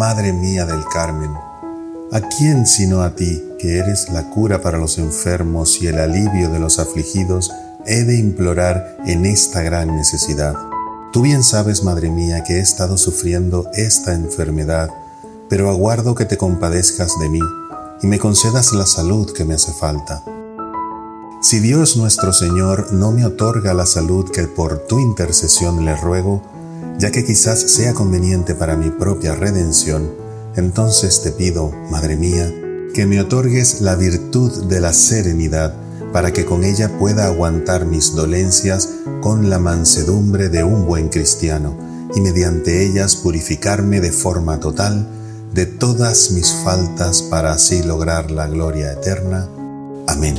Madre mía del Carmen, ¿a quién sino a ti, que eres la cura para los enfermos y el alivio de los afligidos, he de implorar en esta gran necesidad? Tú bien sabes, Madre mía, que he estado sufriendo esta enfermedad, pero aguardo que te compadezcas de mí y me concedas la salud que me hace falta. Si Dios nuestro Señor no me otorga la salud que por tu intercesión le ruego, ya que quizás sea conveniente para mi propia redención, entonces te pido, Madre mía, que me otorgues la virtud de la serenidad, para que con ella pueda aguantar mis dolencias con la mansedumbre de un buen cristiano, y mediante ellas purificarme de forma total de todas mis faltas para así lograr la gloria eterna. Amén.